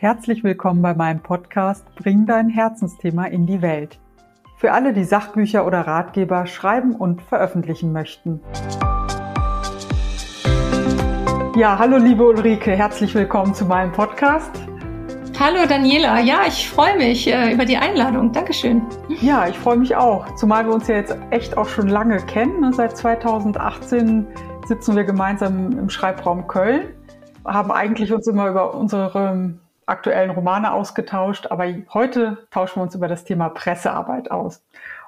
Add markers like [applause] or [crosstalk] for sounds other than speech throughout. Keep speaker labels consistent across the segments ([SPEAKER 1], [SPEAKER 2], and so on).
[SPEAKER 1] Herzlich willkommen bei meinem Podcast Bring dein Herzensthema in die Welt. Für alle, die Sachbücher oder Ratgeber schreiben und veröffentlichen möchten. Ja, hallo liebe Ulrike, herzlich willkommen zu meinem Podcast.
[SPEAKER 2] Hallo Daniela, ja, ich freue mich äh, über die Einladung. Dankeschön.
[SPEAKER 1] Ja, ich freue mich auch, zumal wir uns ja jetzt echt auch schon lange kennen. Ne? Seit 2018 sitzen wir gemeinsam im Schreibraum Köln, haben eigentlich uns immer über unsere aktuellen Romane ausgetauscht, aber heute tauschen wir uns über das Thema Pressearbeit aus.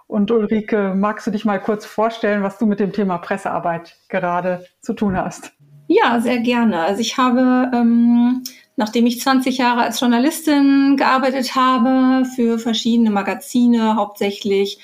[SPEAKER 1] Und Ulrike, magst du dich mal kurz vorstellen, was du mit dem Thema Pressearbeit gerade zu tun hast?
[SPEAKER 2] Ja, sehr gerne. Also ich habe, ähm, nachdem ich 20 Jahre als Journalistin gearbeitet habe, für verschiedene Magazine hauptsächlich,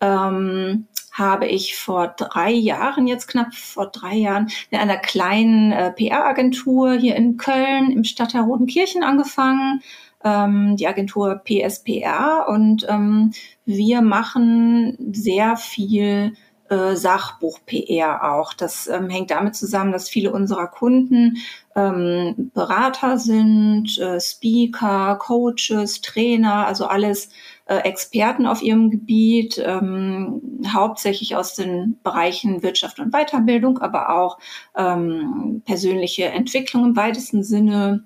[SPEAKER 2] ähm, habe ich vor drei Jahren, jetzt knapp vor drei Jahren, in einer kleinen äh, PR-Agentur hier in Köln im Stadtteil Rodenkirchen angefangen. Ähm, die Agentur PSPR und ähm, wir machen sehr viel äh, Sachbuch-PR auch. Das ähm, hängt damit zusammen, dass viele unserer Kunden ähm, Berater sind, äh, Speaker, Coaches, Trainer, also alles Experten auf ihrem Gebiet, ähm, hauptsächlich aus den Bereichen Wirtschaft und Weiterbildung, aber auch ähm, persönliche Entwicklung im weitesten Sinne.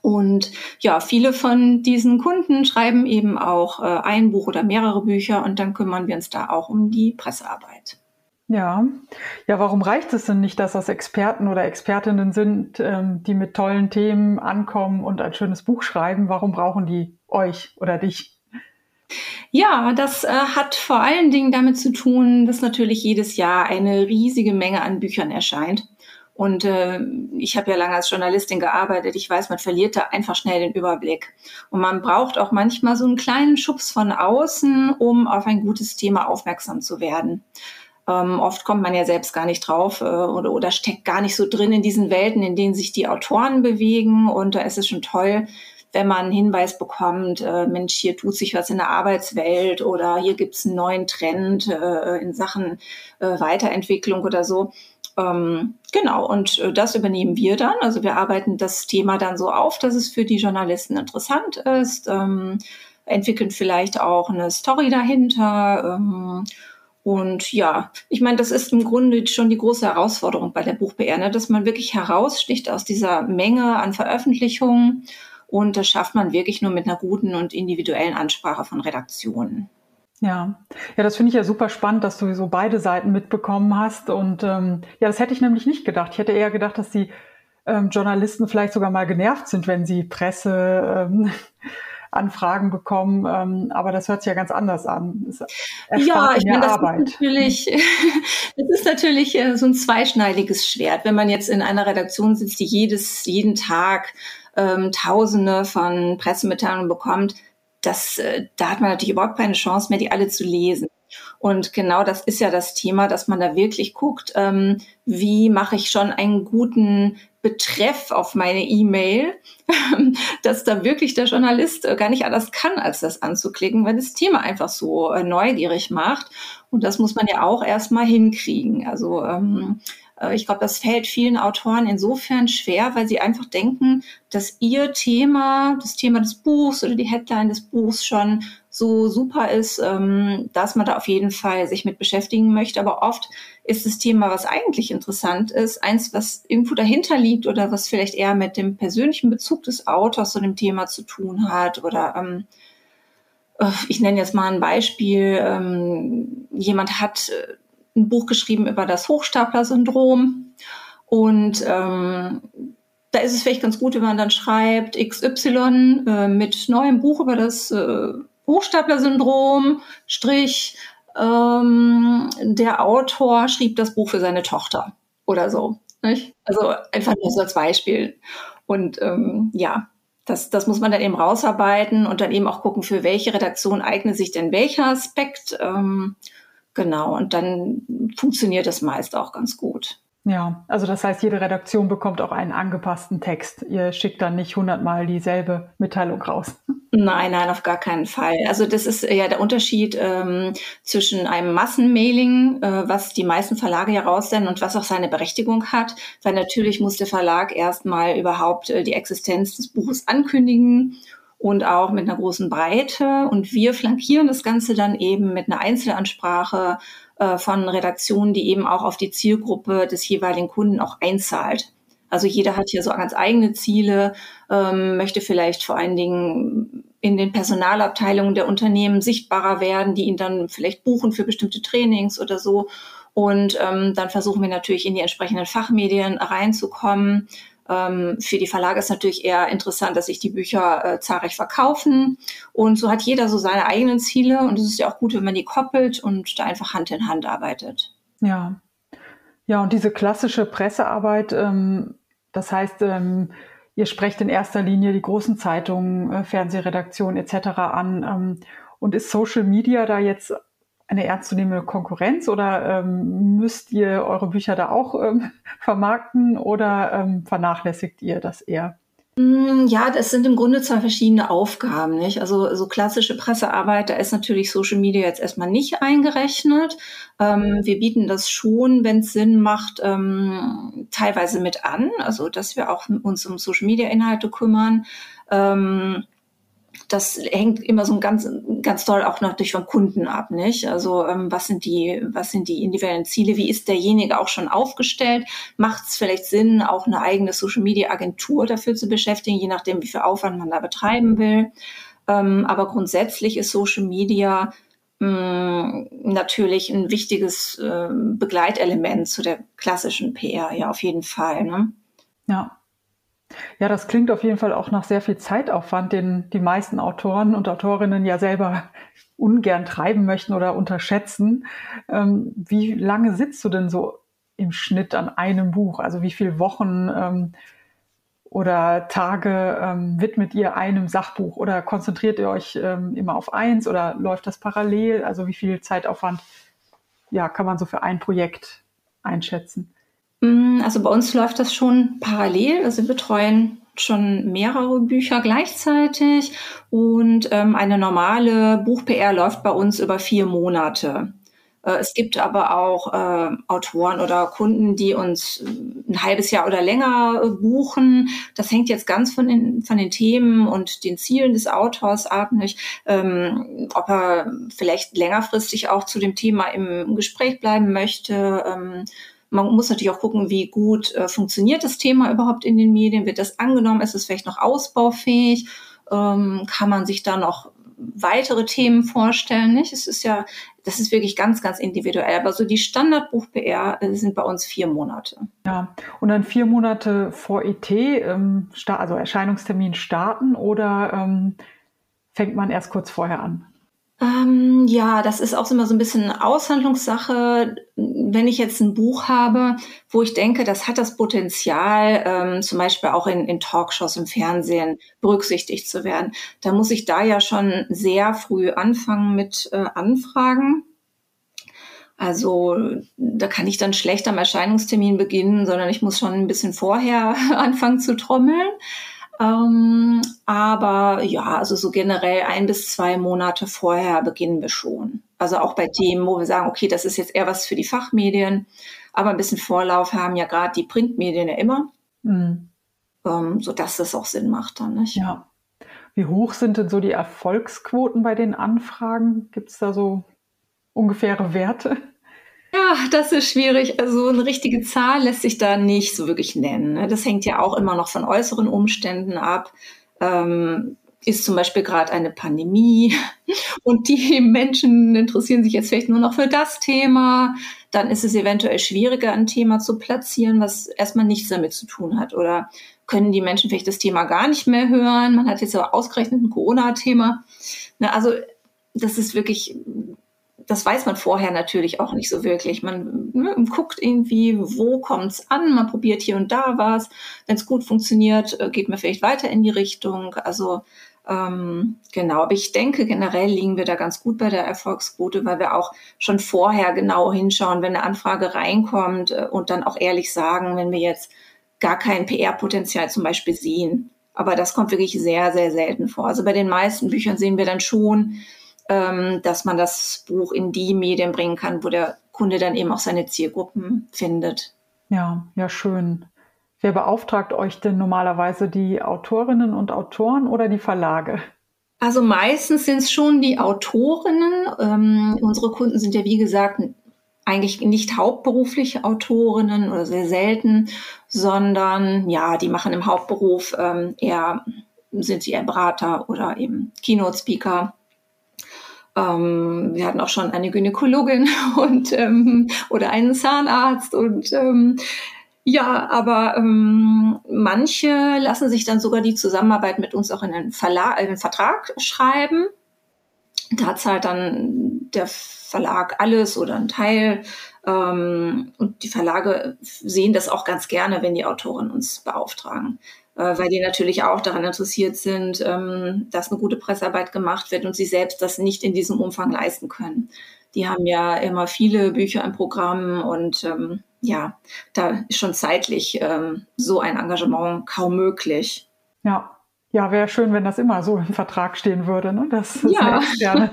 [SPEAKER 2] Und ja, viele von diesen Kunden schreiben eben auch äh, ein Buch oder mehrere Bücher und dann kümmern wir uns da auch um die Pressearbeit.
[SPEAKER 1] Ja, ja, warum reicht es denn nicht, dass das Experten oder Expertinnen sind, ähm, die mit tollen Themen ankommen und ein schönes Buch schreiben? Warum brauchen die euch oder dich?
[SPEAKER 2] Ja, das äh, hat vor allen Dingen damit zu tun, dass natürlich jedes Jahr eine riesige Menge an Büchern erscheint. Und äh, ich habe ja lange als Journalistin gearbeitet. Ich weiß, man verliert da einfach schnell den Überblick. Und man braucht auch manchmal so einen kleinen Schubs von außen, um auf ein gutes Thema aufmerksam zu werden. Ähm, oft kommt man ja selbst gar nicht drauf äh, oder, oder steckt gar nicht so drin in diesen Welten, in denen sich die Autoren bewegen. Und da ist es schon toll, wenn man einen Hinweis bekommt, äh, Mensch, hier tut sich was in der Arbeitswelt oder hier gibt's einen neuen Trend äh, in Sachen äh, Weiterentwicklung oder so. Ähm, genau, und äh, das übernehmen wir dann. Also wir arbeiten das Thema dann so auf, dass es für die Journalisten interessant ist, ähm, entwickeln vielleicht auch eine Story dahinter. Ähm, und ja, ich meine, das ist im Grunde schon die große Herausforderung bei der Buch-PR, ne? dass man wirklich heraussticht aus dieser Menge an Veröffentlichungen und das schafft man wirklich nur mit einer guten und individuellen Ansprache von Redaktionen.
[SPEAKER 1] Ja, ja, das finde ich ja super spannend, dass du so beide Seiten mitbekommen hast. Und ähm, ja, das hätte ich nämlich nicht gedacht. Ich hätte eher gedacht, dass die ähm, Journalisten vielleicht sogar mal genervt sind, wenn sie Presse ähm, [laughs] Anfragen bekommen. Ähm, aber das hört sich ja ganz anders an.
[SPEAKER 2] ja, ich meine, das Arbeit. ist natürlich, [laughs] das ist natürlich äh, so ein zweischneidiges Schwert. Wenn man jetzt in einer Redaktion sitzt, die jedes, jeden Tag ähm, Tausende von Pressemitteilungen bekommt, das, äh, da hat man natürlich überhaupt keine Chance mehr, die alle zu lesen. Und genau das ist ja das Thema, dass man da wirklich guckt, ähm, wie mache ich schon einen guten Betreff auf meine E-Mail, [laughs] dass da wirklich der Journalist äh, gar nicht anders kann, als das anzuklicken, weil das Thema einfach so äh, neugierig macht. Und das muss man ja auch erstmal hinkriegen. Also ähm, äh, ich glaube, das fällt vielen Autoren insofern schwer, weil sie einfach denken, dass ihr Thema, das Thema des Buchs oder die Headline des Buchs schon so super ist, ähm, dass man da auf jeden Fall sich mit beschäftigen möchte. Aber oft ist das Thema, was eigentlich interessant ist, eins, was irgendwo dahinter liegt oder was vielleicht eher mit dem persönlichen Bezug des Autors zu dem Thema zu tun hat oder ähm, äh, ich nenne jetzt mal ein Beispiel. Ähm, jemand hat äh, ein Buch geschrieben über das Hochstapler-Syndrom. Und ähm, da ist es vielleicht ganz gut, wenn man dann schreibt XY äh, mit neuem Buch über das äh, Hochstapler-Syndrom, Strich, ähm, der Autor schrieb das Buch für seine Tochter oder so. Nicht? Also einfach nur so als Beispiel. Und ähm, ja, das, das muss man dann eben rausarbeiten und dann eben auch gucken, für welche Redaktion eignet sich denn welcher Aspekt. Ähm, Genau, und dann funktioniert das meist auch ganz gut.
[SPEAKER 1] Ja, also das heißt, jede Redaktion bekommt auch einen angepassten Text. Ihr schickt dann nicht hundertmal dieselbe Mitteilung raus.
[SPEAKER 2] Nein, nein, auf gar keinen Fall. Also das ist ja der Unterschied ähm, zwischen einem Massenmailing, äh, was die meisten Verlage ja raussenden und was auch seine Berechtigung hat, weil natürlich muss der Verlag erstmal überhaupt äh, die Existenz des Buches ankündigen und auch mit einer großen Breite. Und wir flankieren das Ganze dann eben mit einer Einzelansprache äh, von Redaktionen, die eben auch auf die Zielgruppe des jeweiligen Kunden auch einzahlt. Also jeder hat hier so ganz eigene Ziele, ähm, möchte vielleicht vor allen Dingen in den Personalabteilungen der Unternehmen sichtbarer werden, die ihn dann vielleicht buchen für bestimmte Trainings oder so. Und ähm, dann versuchen wir natürlich in die entsprechenden Fachmedien reinzukommen. Ähm, für die Verlage ist natürlich eher interessant, dass sich die Bücher äh, zahlreich verkaufen. Und so hat jeder so seine eigenen Ziele. Und es ist ja auch gut, wenn man die koppelt und da einfach Hand in Hand arbeitet.
[SPEAKER 1] Ja. Ja, und diese klassische Pressearbeit, ähm, das heißt, ähm, ihr sprecht in erster Linie die großen Zeitungen, äh, Fernsehredaktionen etc. an. Ähm, und ist Social Media da jetzt eine ernstzunehmende Konkurrenz oder ähm, müsst ihr eure Bücher da auch ähm, [laughs] vermarkten oder ähm, vernachlässigt ihr das eher?
[SPEAKER 2] Mm, ja, das sind im Grunde zwei verschiedene Aufgaben, nicht? Also so klassische Pressearbeit, da ist natürlich Social Media jetzt erstmal nicht eingerechnet. Ähm, wir bieten das schon, wenn es Sinn macht, ähm, teilweise mit an, also dass wir auch uns um Social Media Inhalte kümmern. Ähm, das hängt immer so ganz, ganz toll auch natürlich vom Kunden ab, nicht? Also ähm, was sind die, was sind die individuellen Ziele? Wie ist derjenige auch schon aufgestellt? Macht es vielleicht Sinn, auch eine eigene Social Media Agentur dafür zu beschäftigen, je nachdem, wie viel Aufwand man da betreiben will? Ähm, aber grundsätzlich ist Social Media mh, mm, natürlich ein wichtiges äh, Begleitelement zu der klassischen PR, ja, auf jeden Fall. Ne?
[SPEAKER 1] Ja, ja, das klingt auf jeden Fall auch nach sehr viel Zeitaufwand, den die meisten Autoren und Autorinnen ja selber [laughs] ungern treiben möchten oder unterschätzen. Ähm, wie lange sitzt du denn so im Schnitt an einem Buch? Also wie viele Wochen ähm, oder Tage ähm, widmet ihr einem Sachbuch oder konzentriert ihr euch ähm, immer auf eins oder läuft das parallel? Also wie viel Zeitaufwand ja, kann man so für ein Projekt einschätzen?
[SPEAKER 2] Mm, also bei uns läuft das schon parallel. Also wir betreuen schon mehrere Bücher gleichzeitig und ähm, eine normale Buch-PR läuft bei uns über vier Monate. Äh, es gibt aber auch äh, Autoren oder Kunden, die uns ein halbes Jahr oder länger äh, buchen. Das hängt jetzt ganz von den, von den Themen und den Zielen des Autors ab, nicht? Ähm, ob er vielleicht längerfristig auch zu dem Thema im Gespräch bleiben möchte. Ähm, man muss natürlich auch gucken, wie gut äh, funktioniert das Thema überhaupt in den Medien. Wird das angenommen? Ist es vielleicht noch ausbaufähig? Ähm, kann man sich da noch weitere Themen vorstellen? Nicht? Es ist ja, das ist wirklich ganz, ganz individuell. Aber so die Standardbuch-PR äh, sind bei uns vier Monate.
[SPEAKER 1] Ja, und dann vier Monate vor ET, ähm, also Erscheinungstermin starten oder ähm, fängt man erst kurz vorher an?
[SPEAKER 2] Ähm, ja, das ist auch immer so ein bisschen Aushandlungssache. Wenn ich jetzt ein Buch habe, wo ich denke, das hat das Potenzial, ähm, zum Beispiel auch in, in Talkshows im Fernsehen berücksichtigt zu werden, dann muss ich da ja schon sehr früh anfangen mit äh, Anfragen. Also da kann ich dann schlecht am Erscheinungstermin beginnen, sondern ich muss schon ein bisschen vorher [laughs] anfangen zu trommeln. Ähm, aber ja, also so generell ein bis zwei Monate vorher beginnen wir schon. Also auch bei Themen, wo wir sagen, okay, das ist jetzt eher was für die Fachmedien, aber ein bisschen Vorlauf haben ja gerade die Printmedien ja immer, mhm. ähm, sodass das auch Sinn macht dann, nicht?
[SPEAKER 1] Ja. Wie hoch sind denn so die Erfolgsquoten bei den Anfragen? Gibt es da so ungefähre Werte?
[SPEAKER 2] Ja, das ist schwierig. Also eine richtige Zahl lässt sich da nicht so wirklich nennen. Ne? Das hängt ja auch immer noch von äußeren Umständen ab. Ähm, ist zum Beispiel gerade eine Pandemie [laughs] und die Menschen interessieren sich jetzt vielleicht nur noch für das Thema, dann ist es eventuell schwieriger, ein Thema zu platzieren, was erstmal nichts damit zu tun hat. Oder können die Menschen vielleicht das Thema gar nicht mehr hören? Man hat jetzt aber ausgerechnet ein Corona-Thema. Ne, also das ist wirklich das weiß man vorher natürlich auch nicht so wirklich. Man ne, guckt irgendwie, wo kommt's an, man probiert hier und da was. Wenn es gut funktioniert, äh, geht man vielleicht weiter in die Richtung. Also ähm, genau, aber ich denke, generell liegen wir da ganz gut bei der Erfolgsquote, weil wir auch schon vorher genau hinschauen, wenn eine Anfrage reinkommt äh, und dann auch ehrlich sagen, wenn wir jetzt gar kein PR-Potenzial zum Beispiel sehen. Aber das kommt wirklich sehr, sehr selten vor. Also bei den meisten Büchern sehen wir dann schon, ähm, dass man das Buch in die Medien bringen kann, wo der Kunde dann eben auch seine Zielgruppen findet.
[SPEAKER 1] Ja, ja, schön. Wer beauftragt euch denn normalerweise die Autorinnen und Autoren oder die Verlage?
[SPEAKER 2] Also meistens sind es schon die Autorinnen. Ähm, unsere Kunden sind ja, wie gesagt, eigentlich nicht hauptberufliche Autorinnen oder sehr selten, sondern ja, die machen im Hauptberuf ähm, eher, sind sie eher Berater oder eben Keynote-Speaker. Ähm, wir hatten auch schon eine Gynäkologin [laughs] und ähm, oder einen Zahnarzt und ähm, ja, aber ähm, manche lassen sich dann sogar die Zusammenarbeit mit uns auch in einen, Verlag, einen Vertrag schreiben. Da zahlt dann der Verlag alles oder ein Teil. Ähm, und die Verlage sehen das auch ganz gerne, wenn die Autoren uns beauftragen, weil die natürlich auch daran interessiert sind, ähm, dass eine gute Pressearbeit gemacht wird und sie selbst das nicht in diesem Umfang leisten können. Die haben ja immer viele Bücher im Programm und ähm, ja, da ist schon zeitlich ähm, so ein Engagement kaum möglich.
[SPEAKER 1] Ja. Ja, wäre schön, wenn das immer so im Vertrag stehen würde. Ne? Das,
[SPEAKER 2] ja, [laughs]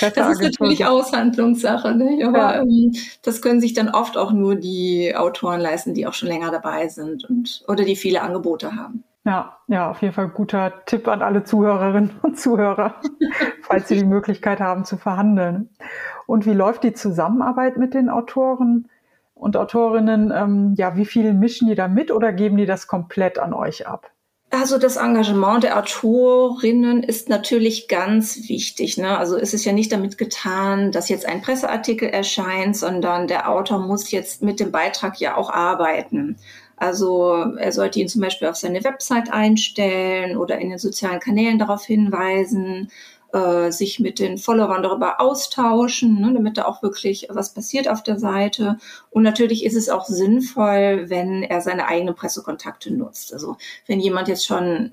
[SPEAKER 2] das ist natürlich Aushandlungssache. Ne? Aber ja. ähm, das können sich dann oft auch nur die Autoren leisten, die auch schon länger dabei sind und oder die viele Angebote haben.
[SPEAKER 1] Ja, ja, auf jeden Fall guter Tipp an alle Zuhörerinnen [laughs] und Zuhörer, falls sie die Möglichkeit haben zu verhandeln. Und wie läuft die Zusammenarbeit mit den Autoren? und Autorinnen, ähm, ja, wie viel mischen die da mit oder geben die das komplett an euch ab?
[SPEAKER 2] Also das Engagement der Autorinnen ist natürlich ganz wichtig. Ne? Also es ist ja nicht damit getan, dass jetzt ein Presseartikel erscheint, sondern der Autor muss jetzt mit dem Beitrag ja auch arbeiten. Also er sollte ihn zum Beispiel auf seine Website einstellen oder in den sozialen Kanälen darauf hinweisen äh, sich mit den Followern darüber austauschen, ne, damit da auch wirklich was passiert auf der Seite. Und natürlich ist es auch sinnvoll, wenn er seine eigenen Pressekontakte nutzt. Also wenn jemand jetzt schon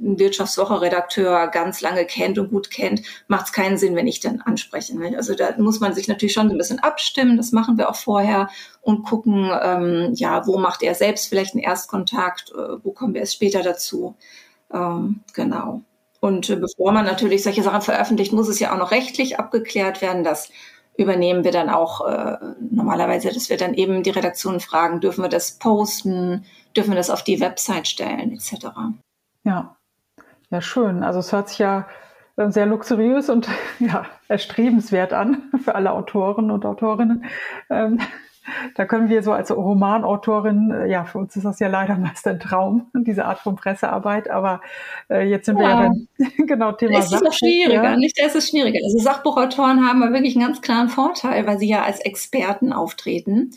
[SPEAKER 2] Wirtschaftswoche-Redakteur ganz lange kennt und gut kennt, macht es keinen Sinn, wenn ich dann anspreche. Ne? Also da muss man sich natürlich schon ein bisschen abstimmen. Das machen wir auch vorher und gucken, ähm, ja, wo macht er selbst vielleicht einen Erstkontakt, äh, wo kommen wir erst später dazu. Ähm, genau. Und äh, bevor man natürlich solche Sachen veröffentlicht, muss es ja auch noch rechtlich abgeklärt werden. Das übernehmen wir dann auch äh, normalerweise, dass wir dann eben die Redaktion fragen, dürfen wir das posten, dürfen wir das auf die Website stellen, etc.
[SPEAKER 1] Ja, ja, schön. Also es hört sich ja äh, sehr luxuriös und [laughs] ja, erstrebenswert an für alle Autoren und Autorinnen. Ähm, da können wir so als Romanautorin, äh, ja, für uns ist das ja leider meist ein Traum, [laughs] diese Art von Pressearbeit, aber äh, jetzt sind wir ja beim [laughs] genau Thema
[SPEAKER 2] Es ist noch schwieriger, ja. nicht? Es ist schwieriger. Also Sachbuchautoren haben wirklich einen ganz klaren Vorteil, weil sie ja als Experten auftreten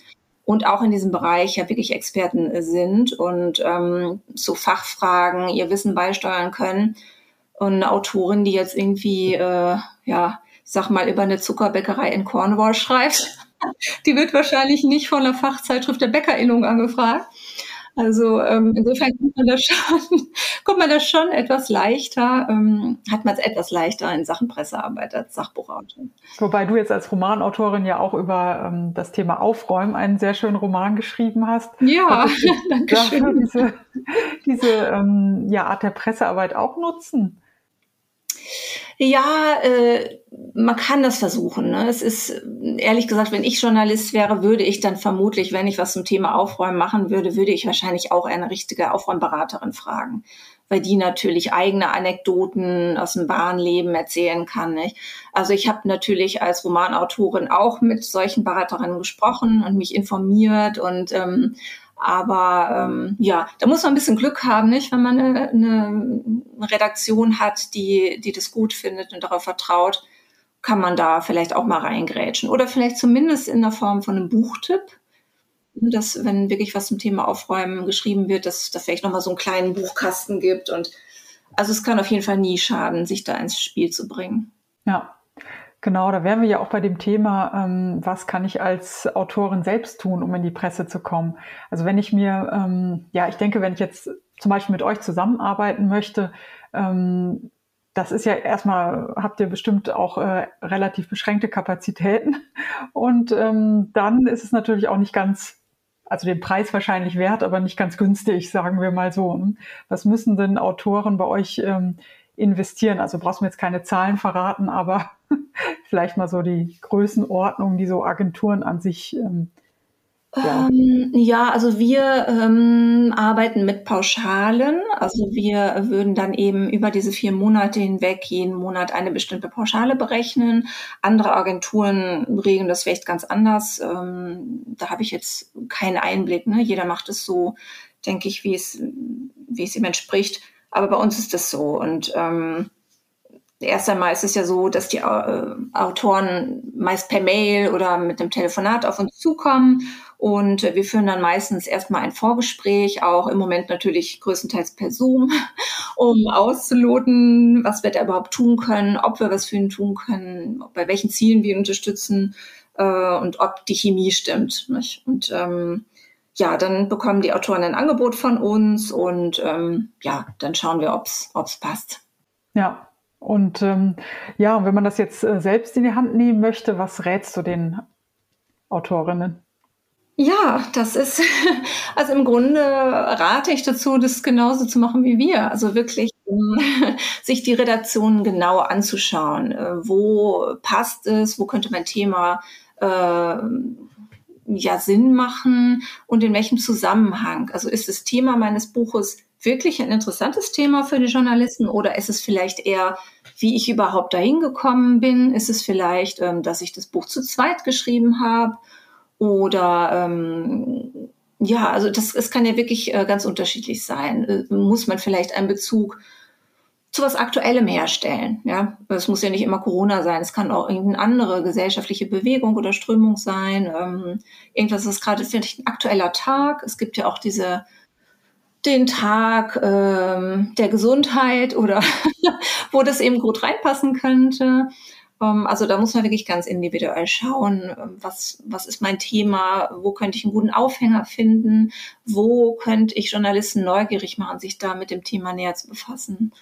[SPEAKER 2] und auch in diesem Bereich ja wirklich Experten sind und ähm, zu Fachfragen ihr Wissen beisteuern können. Und eine Autorin, die jetzt irgendwie, äh, ja, sag mal, über eine Zuckerbäckerei in Cornwall schreibt, [laughs] die wird wahrscheinlich nicht von der Fachzeitschrift der Bäckerinnung angefragt. Also ähm, insofern kommt man das schon, [laughs] kommt man das schon etwas leichter, ähm, hat man es etwas leichter in Sachen Pressearbeit als Sachbuchautor.
[SPEAKER 1] Wobei du jetzt als Romanautorin ja auch über ähm, das Thema Aufräumen einen sehr schönen Roman geschrieben hast.
[SPEAKER 2] Ja, [laughs] danke schön.
[SPEAKER 1] Diese, diese ähm, ja, Art der Pressearbeit auch nutzen.
[SPEAKER 2] Ja, äh, man kann das versuchen. Ne? Es ist, ehrlich gesagt, wenn ich Journalist wäre, würde ich dann vermutlich, wenn ich was zum Thema Aufräumen machen würde, würde ich wahrscheinlich auch eine richtige Aufräumberaterin fragen, weil die natürlich eigene Anekdoten aus dem Bahnleben erzählen kann. Nicht? Also ich habe natürlich als Romanautorin auch mit solchen Beraterinnen gesprochen und mich informiert und ähm, aber ähm, ja, da muss man ein bisschen Glück haben, nicht? Wenn man eine, eine Redaktion hat, die, die das gut findet und darauf vertraut, kann man da vielleicht auch mal reingrätschen. Oder vielleicht zumindest in der Form von einem Buchtipp. Dass, wenn wirklich was zum Thema Aufräumen geschrieben wird, dass da vielleicht nochmal so einen kleinen Buchkasten gibt. Und also es kann auf jeden Fall nie schaden, sich da ins Spiel zu bringen.
[SPEAKER 1] Ja, Genau, da wären wir ja auch bei dem Thema, ähm, was kann ich als Autorin selbst tun, um in die Presse zu kommen. Also wenn ich mir, ähm, ja, ich denke, wenn ich jetzt zum Beispiel mit euch zusammenarbeiten möchte, ähm, das ist ja erstmal, habt ihr bestimmt auch äh, relativ beschränkte Kapazitäten. Und ähm, dann ist es natürlich auch nicht ganz also den Preis wahrscheinlich wert, aber nicht ganz günstig, sagen wir mal so. Was müssen denn Autoren bei euch ähm, investieren? Also brauchst du mir jetzt keine Zahlen verraten, aber [laughs] vielleicht mal so die Größenordnung, die so Agenturen an sich ähm,
[SPEAKER 2] ja. Ähm, ja, also wir ähm, arbeiten mit Pauschalen. Also wir würden dann eben über diese vier Monate hinweg jeden Monat eine bestimmte Pauschale berechnen. Andere Agenturen regeln das vielleicht ganz anders. Ähm, da habe ich jetzt keinen Einblick. Ne? Jeder macht es so, denke ich, wie es, wie es ihm entspricht. Aber bei uns ist das so. Und ähm, Erst einmal ist es ja so, dass die äh, Autoren meist per Mail oder mit einem Telefonat auf uns zukommen und wir führen dann meistens erstmal ein Vorgespräch, auch im Moment natürlich größtenteils per Zoom, [laughs] um auszuloten, was wir da überhaupt tun können, ob wir was für ihn tun können, bei welchen Zielen wir ihn unterstützen äh, und ob die Chemie stimmt. Nicht? Und ähm, ja, dann bekommen die Autoren ein Angebot von uns und ähm, ja, dann schauen wir, ob es passt.
[SPEAKER 1] Ja, und ähm, ja, wenn man das jetzt äh, selbst in die Hand nehmen möchte, was rätst du den Autorinnen?
[SPEAKER 2] Ja, das ist, [laughs] also im Grunde rate ich dazu, das genauso zu machen wie wir. Also wirklich [laughs] sich die Redaktionen genau anzuschauen. Äh, wo passt es? Wo könnte mein Thema äh, ja Sinn machen und in welchem Zusammenhang? Also ist das Thema meines Buches wirklich ein interessantes Thema für die Journalisten oder ist es vielleicht eher, wie ich überhaupt dahin gekommen bin? Ist es vielleicht, ähm, dass ich das Buch zu zweit geschrieben habe? Oder ähm, ja, also das, es kann ja wirklich äh, ganz unterschiedlich sein. Äh, muss man vielleicht einen Bezug zu was Aktuellem herstellen. Ja, es muss ja nicht immer Corona sein. Es kann auch irgendeine andere gesellschaftliche Bewegung oder Strömung sein. Ähm, irgendwas ist gerade vielleicht ein aktueller Tag. Es gibt ja auch diese den Tag ähm, der Gesundheit oder [laughs] wo das eben gut reinpassen könnte. Ähm, also da muss man wirklich ganz individuell schauen, was, was ist mein Thema, wo könnte ich einen guten Aufhänger finden, wo könnte ich Journalisten neugierig machen, sich da mit dem Thema näher zu befassen.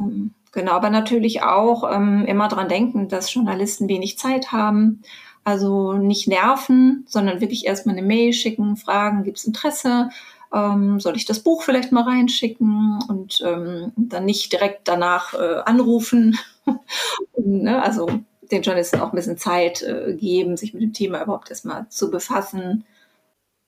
[SPEAKER 2] Ähm, genau, aber natürlich auch ähm, immer dran denken, dass Journalisten wenig Zeit haben. Also nicht nerven, sondern wirklich erstmal eine Mail schicken, fragen, gibt es Interesse? ähm, soll ich das Buch vielleicht mal reinschicken und ähm, dann nicht direkt danach äh, anrufen. [laughs] und, ne, also den Journalisten auch ein bisschen Zeit äh, geben, sich mit dem Thema überhaupt erstmal zu befassen.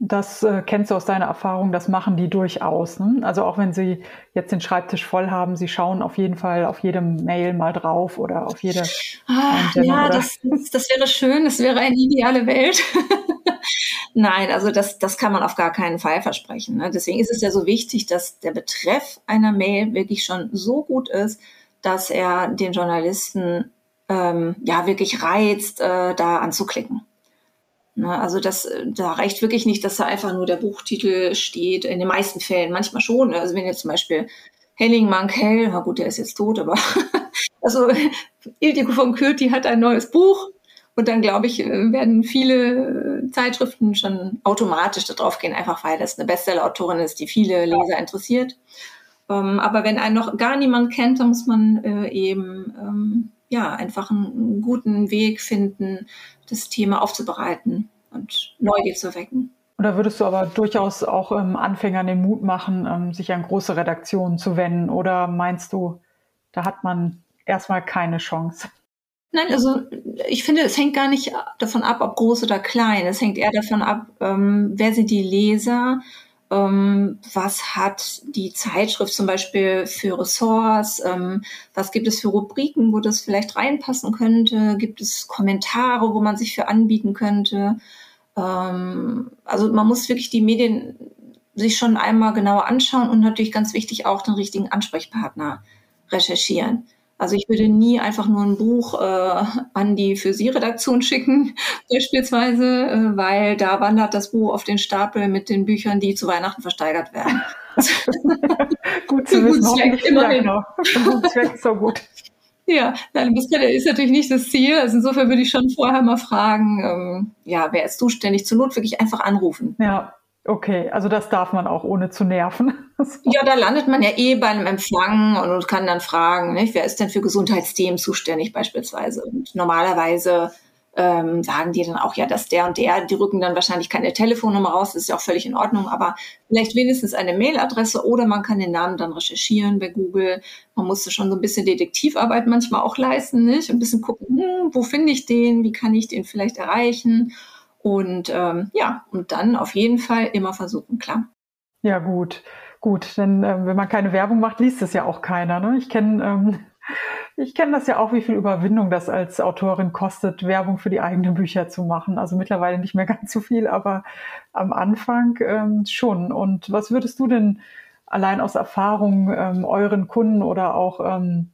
[SPEAKER 1] Das äh, kennst du aus deiner Erfahrung, das machen die durchaus. Ne? Also auch wenn sie jetzt den Schreibtisch voll haben, sie schauen auf jeden Fall auf jedem Mail mal drauf oder auf jede.
[SPEAKER 2] Ah, ja, das, das wäre schön, das wäre eine ideale Welt. [laughs] Nein, also das, das kann man auf gar keinen Fall versprechen. Ne? Deswegen ist es ja so wichtig, dass der Betreff einer Mail wirklich schon so gut ist, dass er den Journalisten ähm, ja wirklich reizt, äh, da anzuklicken. Ne? Also das, da reicht wirklich nicht, dass da einfach nur der Buchtitel steht. In den meisten Fällen, manchmal schon. Ne? Also wenn jetzt zum Beispiel Henning Mankell, na gut, der ist jetzt tot, aber [laughs] also Ildiko von Kürti hat ein neues Buch und dann, glaube ich, äh, werden viele Zeitschriften schon automatisch darauf gehen, einfach weil das eine Bestseller-Autorin ist, die viele Leser interessiert. Ähm, aber wenn einen noch gar niemand kennt, dann muss man äh, eben ähm, ja einfach einen guten Weg finden, das Thema aufzubereiten und Neugier zu wecken.
[SPEAKER 1] Oder würdest du aber durchaus auch ähm, Anfängern den Mut machen, ähm, sich an große Redaktionen zu wenden? Oder meinst du, da hat man erstmal keine Chance?
[SPEAKER 2] Nein, also ich finde, es hängt gar nicht davon ab, ob groß oder klein. Es hängt eher davon ab, ähm, wer sind die Leser, was hat die Zeitschrift zum Beispiel für Ressorts, ähm, was gibt es für Rubriken, wo das vielleicht reinpassen könnte, gibt es Kommentare, wo man sich für anbieten könnte. Ähm, also man muss wirklich die Medien sich schon einmal genauer anschauen und natürlich ganz wichtig auch den richtigen Ansprechpartner recherchieren. Also ich würde nie einfach nur ein Buch äh, an die für Sie Redaktion schicken, [laughs] beispielsweise, äh, weil da wandert das Buch auf den Stapel mit den Büchern, die zu Weihnachten versteigert werden. [laughs]
[SPEAKER 1] gut zu wissen, Zweck, immerhin. Gut Zweck ist so gut.
[SPEAKER 2] Ja, nein, das ist natürlich nicht das Ziel. Also insofern würde ich schon vorher mal fragen, ähm, ja, wer ist zuständig? Zur Not wirklich einfach anrufen.
[SPEAKER 1] Ja, Okay, also das darf man auch ohne zu nerven. [laughs]
[SPEAKER 2] ja, da landet man ja eh bei einem Empfang und kann dann fragen, nicht, wer ist denn für Gesundheitsthemen zuständig beispielsweise. Und normalerweise ähm, sagen die dann auch, ja, dass der und der, die rücken dann wahrscheinlich keine Telefonnummer raus, das ist ja auch völlig in Ordnung, aber vielleicht wenigstens eine Mailadresse oder man kann den Namen dann recherchieren bei Google. Man musste schon so ein bisschen Detektivarbeit manchmal auch leisten, nicht? Ein bisschen gucken, hm, wo finde ich den, wie kann ich den vielleicht erreichen? Und ähm, ja, und dann auf jeden Fall immer versuchen, klar.
[SPEAKER 1] Ja, gut. Gut, denn äh, wenn man keine Werbung macht, liest es ja auch keiner. Ne? Ich kenne ähm, [laughs] ich kenne das ja auch, wie viel Überwindung das als Autorin kostet, Werbung für die eigenen Bücher zu machen. Also mittlerweile nicht mehr [laughs] ganz so viel, aber am Anfang ähm, schon. Und was würdest du denn allein aus Erfahrung ähm, euren Kunden oder auch ähm,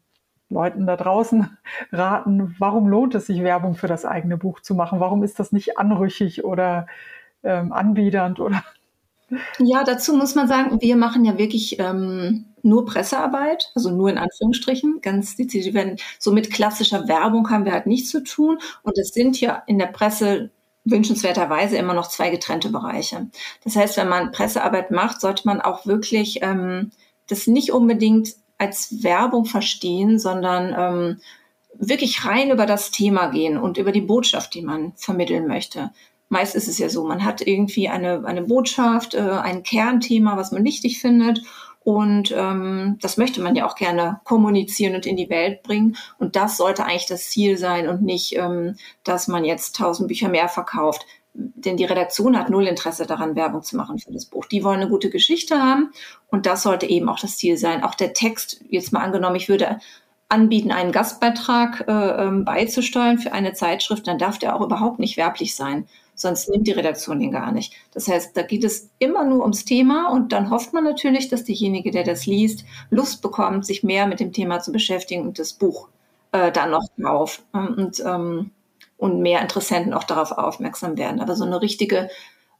[SPEAKER 1] Leuten da draußen [laughs] raten, warum lohnt es sich, Werbung für das eigene Buch zu machen? Warum ist das nicht anrüchig oder ähm, anbiedernd [laughs] oder
[SPEAKER 2] ja, dazu muss man sagen, wir machen ja wirklich ähm, nur Pressearbeit, also nur in Anführungsstrichen, ganz dezidiert. So mit klassischer Werbung haben wir halt nichts zu tun. Und es sind ja in der Presse wünschenswerterweise immer noch zwei getrennte Bereiche. Das heißt, wenn man Pressearbeit macht, sollte man auch wirklich ähm, das nicht unbedingt als Werbung verstehen, sondern ähm, wirklich rein über das Thema gehen und über die Botschaft, die man vermitteln möchte meist ist es ja so, man hat irgendwie eine, eine Botschaft, äh, ein Kernthema, was man wichtig findet. Und ähm, das möchte man ja auch gerne kommunizieren und in die Welt bringen. Und das sollte eigentlich das Ziel sein und nicht, ähm, dass man jetzt tausend Bücher mehr verkauft. Denn die Redaktion hat null Interesse daran, Werbung zu machen für das Buch. Die wollen eine gute Geschichte haben und das sollte eben auch das Ziel sein. Auch der Text, jetzt mal angenommen, ich würde anbieten, einen Gastbeitrag äh, ähm, beizusteuern für eine Zeitschrift, dann darf der auch überhaupt nicht werblich sein sonst nimmt die Redaktion ihn gar nicht. Das heißt, da geht es immer nur ums Thema und dann hofft man natürlich, dass derjenige, der das liest, Lust bekommt, sich mehr mit dem Thema zu beschäftigen und das Buch äh, dann noch kauft und, ähm, und mehr Interessenten auch darauf aufmerksam werden. Aber so eine richtige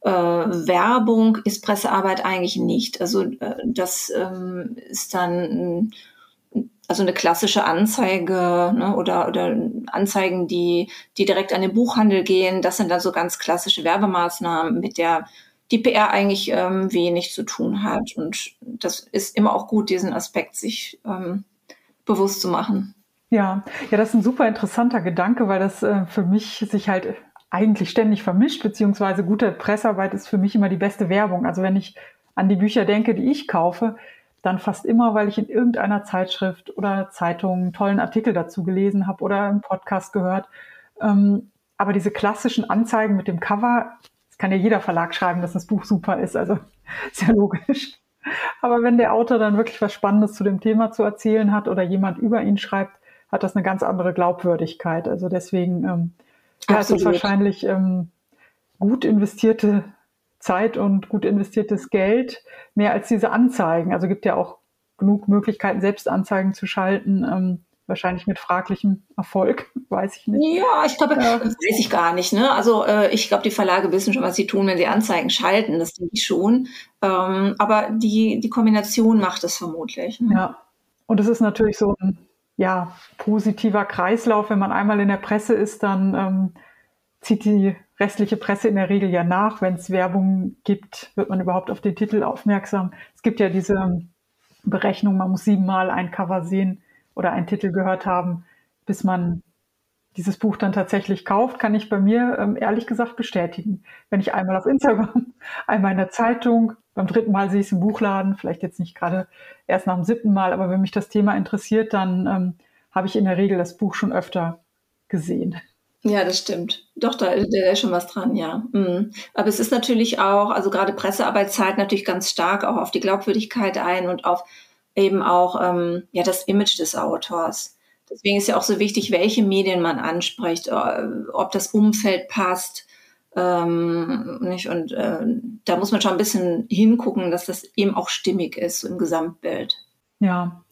[SPEAKER 2] äh, Werbung ist Pressearbeit eigentlich nicht. Also äh, das ähm, ist dann also eine klassische Anzeige ne, oder, oder Anzeigen, die, die direkt an den Buchhandel gehen, das sind dann so ganz klassische Werbemaßnahmen, mit der die PR eigentlich ähm, wenig zu tun hat. Und das ist immer auch gut, diesen Aspekt sich ähm, bewusst zu machen.
[SPEAKER 1] Ja, ja, das ist ein super interessanter Gedanke, weil das äh, für mich sich halt eigentlich ständig vermischt, beziehungsweise gute Pressearbeit ist für mich immer die beste Werbung. Also wenn ich an die Bücher denke, die ich kaufe, dann fast immer, weil ich in irgendeiner Zeitschrift oder Zeitung einen tollen Artikel dazu gelesen habe oder einen Podcast gehört. Ähm, aber diese klassischen Anzeigen mit dem Cover, das kann ja jeder Verlag schreiben, dass das Buch super ist, also [laughs] sehr logisch. Aber wenn der Autor dann wirklich was Spannendes zu dem Thema zu erzählen hat oder jemand über ihn schreibt, hat das eine ganz andere Glaubwürdigkeit. Also deswegen ähm, ja, ist es wahrscheinlich ähm, gut investierte Zeit und gut investiertes Geld mehr als diese Anzeigen. Also gibt ja auch genug Möglichkeiten, selbst Anzeigen zu schalten. Ähm, wahrscheinlich mit fraglichem Erfolg, [laughs] weiß ich nicht.
[SPEAKER 2] Ja, ich glaube, ja. das weiß ich gar nicht. Ne? Also äh, ich glaube, die Verlage wissen schon, was sie tun, wenn sie Anzeigen schalten. Das denke ich schon. Ähm, aber die, die Kombination macht es vermutlich.
[SPEAKER 1] Ne? Ja, und es ist natürlich so ein ja, positiver Kreislauf. Wenn man einmal in der Presse ist, dann ähm, zieht die restliche Presse in der Regel ja nach. Wenn es Werbung gibt, wird man überhaupt auf den Titel aufmerksam. Es gibt ja diese Berechnung, man muss siebenmal ein Cover sehen oder einen Titel gehört haben, bis man dieses Buch dann tatsächlich kauft, kann ich bei mir ähm, ehrlich gesagt bestätigen. Wenn ich einmal auf Instagram, [laughs] einmal in der Zeitung, beim dritten Mal sehe ich es im Buchladen, vielleicht jetzt nicht gerade erst nach dem siebten Mal, aber wenn mich das Thema interessiert, dann ähm, habe ich in der Regel das Buch schon öfter gesehen.
[SPEAKER 2] Ja, das stimmt. Doch, da, da ist schon was dran, ja. Mhm. Aber es ist natürlich auch, also gerade Pressearbeit zahlt natürlich ganz stark auch auf die Glaubwürdigkeit ein und auf eben auch ähm, ja das Image des Autors. Deswegen ist ja auch so wichtig, welche Medien man anspricht, ob das Umfeld passt. Ähm, nicht? Und äh, da muss man schon ein bisschen hingucken, dass das eben auch stimmig ist im Gesamtbild.
[SPEAKER 1] Ja.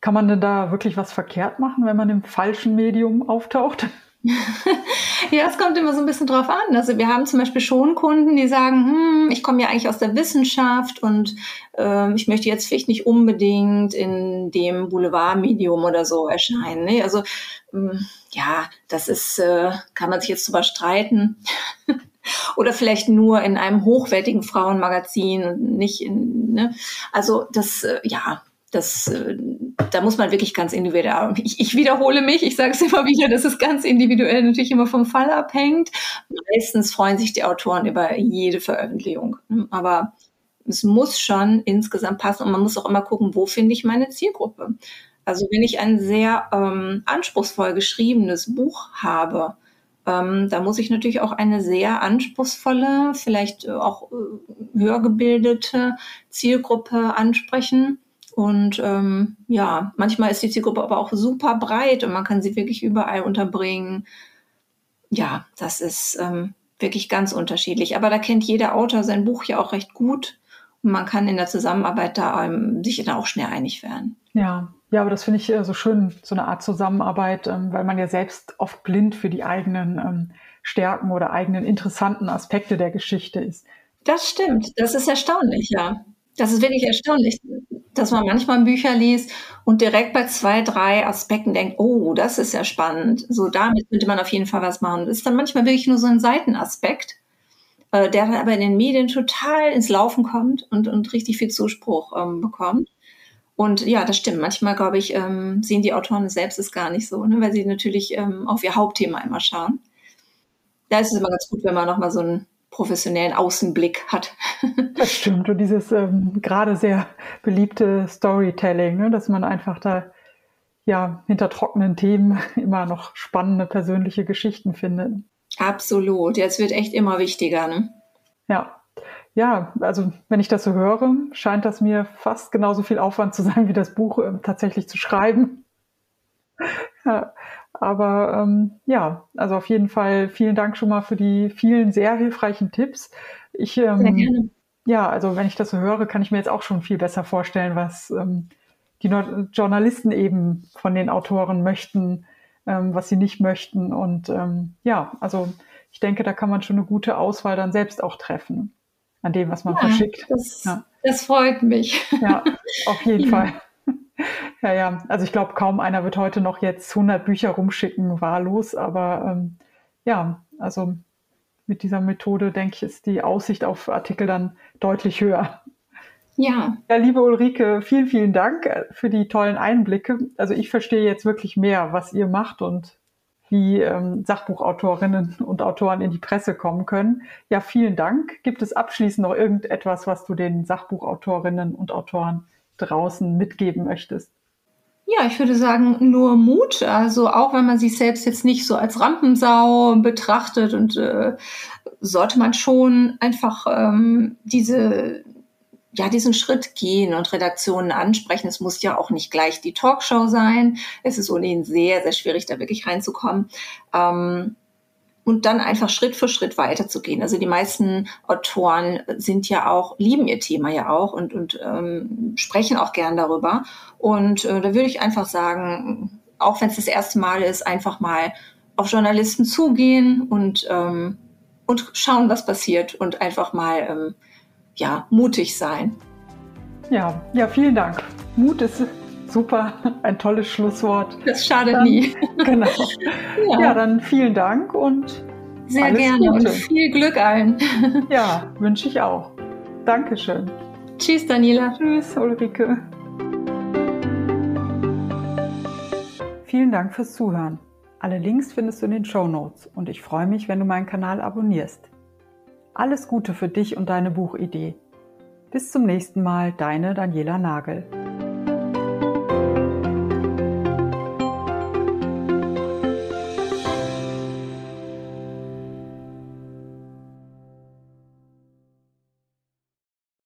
[SPEAKER 1] Kann man denn da wirklich was verkehrt machen, wenn man im falschen Medium auftaucht? [laughs]
[SPEAKER 2] ja, es kommt immer so ein bisschen drauf an. Also wir haben zum Beispiel schon Kunden, die sagen, hm, ich komme ja eigentlich aus der Wissenschaft und äh, ich möchte jetzt vielleicht nicht unbedingt in dem Boulevardmedium oder so erscheinen. Ne? Also ähm, ja, das ist, äh, kann man sich jetzt drüber streiten. [laughs] oder vielleicht nur in einem hochwertigen Frauenmagazin und nicht in, ne? Also das, äh, ja, das, äh, da muss man wirklich ganz individuell. Ich, ich wiederhole mich, ich sage es immer wieder, dass es ganz individuell natürlich immer vom Fall abhängt. Meistens freuen sich die Autoren über jede Veröffentlichung. Aber es muss schon insgesamt passen und man muss auch immer gucken, wo finde ich meine Zielgruppe. Also wenn ich ein sehr ähm, anspruchsvoll geschriebenes Buch habe, ähm, da muss ich natürlich auch eine sehr anspruchsvolle, vielleicht auch äh, höher gebildete Zielgruppe ansprechen. Und ähm, ja, manchmal ist die Zielgruppe aber auch super breit und man kann sie wirklich überall unterbringen. Ja, das ist ähm, wirklich ganz unterschiedlich. Aber da kennt jeder Autor sein Buch ja auch recht gut. Und man kann in der Zusammenarbeit da ähm, sich dann auch schnell einig werden.
[SPEAKER 1] Ja, ja, aber das finde ich äh, so schön, so eine Art Zusammenarbeit, ähm, weil man ja selbst oft blind für die eigenen ähm, Stärken oder eigenen interessanten Aspekte der Geschichte ist.
[SPEAKER 2] Das stimmt. Das ist erstaunlich, ja. Das ist wirklich erstaunlich, dass man manchmal Bücher liest und direkt bei zwei, drei Aspekten denkt, oh, das ist ja spannend. So damit könnte man auf jeden Fall was machen. Das ist dann manchmal wirklich nur so ein Seitenaspekt, äh, der dann aber in den Medien total ins Laufen kommt und, und richtig viel Zuspruch ähm, bekommt. Und ja, das stimmt. Manchmal, glaube ich, ähm, sehen die Autoren selbst es gar nicht so, ne? weil sie natürlich ähm, auf ihr Hauptthema immer schauen. Da ist es immer ganz gut, wenn man nochmal so einen professionellen Außenblick hat. [laughs]
[SPEAKER 1] das stimmt. Und dieses ähm, gerade sehr beliebte Storytelling, ne? dass man einfach da ja hinter trockenen Themen [laughs] immer noch spannende persönliche Geschichten findet.
[SPEAKER 2] Absolut. Jetzt wird echt immer wichtiger. Ne?
[SPEAKER 1] Ja, ja, also wenn ich das so höre, scheint das mir fast genauso viel Aufwand zu sein, wie das Buch äh, tatsächlich zu schreiben. [laughs] ja, aber ähm, ja, also auf jeden Fall vielen Dank schon mal für die vielen sehr hilfreichen Tipps. Ich, ähm. Ja, also wenn ich das so höre, kann ich mir jetzt auch schon viel besser vorstellen, was ähm, die Journalisten eben von den Autoren möchten, ähm, was sie nicht möchten. Und ähm, ja, also ich denke, da kann man schon eine gute Auswahl dann selbst auch treffen an dem, was man ja, verschickt.
[SPEAKER 2] Das, ja. das freut mich.
[SPEAKER 1] Ja, auf jeden [laughs] Fall. Ja, ja. Also ich glaube, kaum einer wird heute noch jetzt 100 Bücher rumschicken, wahllos. Aber ähm, ja, also mit dieser Methode, denke ich, ist die Aussicht auf Artikel dann deutlich höher.
[SPEAKER 2] Ja.
[SPEAKER 1] Ja, liebe Ulrike, vielen, vielen Dank äh, für die tollen Einblicke. Also ich verstehe jetzt wirklich mehr, was ihr macht und wie ähm, Sachbuchautorinnen und Autoren in die Presse kommen können. Ja, vielen Dank. Gibt es abschließend noch irgendetwas, was du den Sachbuchautorinnen und Autoren draußen mitgeben möchtest?
[SPEAKER 2] Ja, ich würde sagen, nur Mut. Also auch wenn man sich selbst jetzt nicht so als Rampensau betrachtet und äh, sollte man schon einfach ähm, diese ja, diesen Schritt gehen und Redaktionen ansprechen. Es muss ja auch nicht gleich die Talkshow sein. Es ist ohnehin sehr, sehr schwierig, da wirklich reinzukommen. Ähm, und dann einfach Schritt für Schritt weiterzugehen. Also die meisten Autoren sind ja auch, lieben ihr Thema ja auch und, und ähm, sprechen auch gern darüber. Und äh, da würde ich einfach sagen, auch wenn es das erste Mal ist, einfach mal auf Journalisten zugehen und, ähm, und schauen, was passiert und einfach mal ähm, ja, mutig sein.
[SPEAKER 1] Ja, ja, vielen Dank. Mut ist super, ein tolles Schlusswort.
[SPEAKER 2] Das schadet dann, nie. [laughs]
[SPEAKER 1] Genau. Ja. ja. dann vielen Dank und
[SPEAKER 2] sehr gerne Gute. und viel Glück allen. [laughs]
[SPEAKER 1] Ja, wünsche ich auch. Dankeschön.
[SPEAKER 2] Tschüss, Daniela.
[SPEAKER 1] Tschüss, Ulrike. Vielen Dank fürs Zuhören. Alle Links findest du in den Show Notes und ich freue mich, wenn du meinen Kanal abonnierst. Alles Gute für dich und deine Buchidee. Bis zum nächsten Mal, deine Daniela Nagel.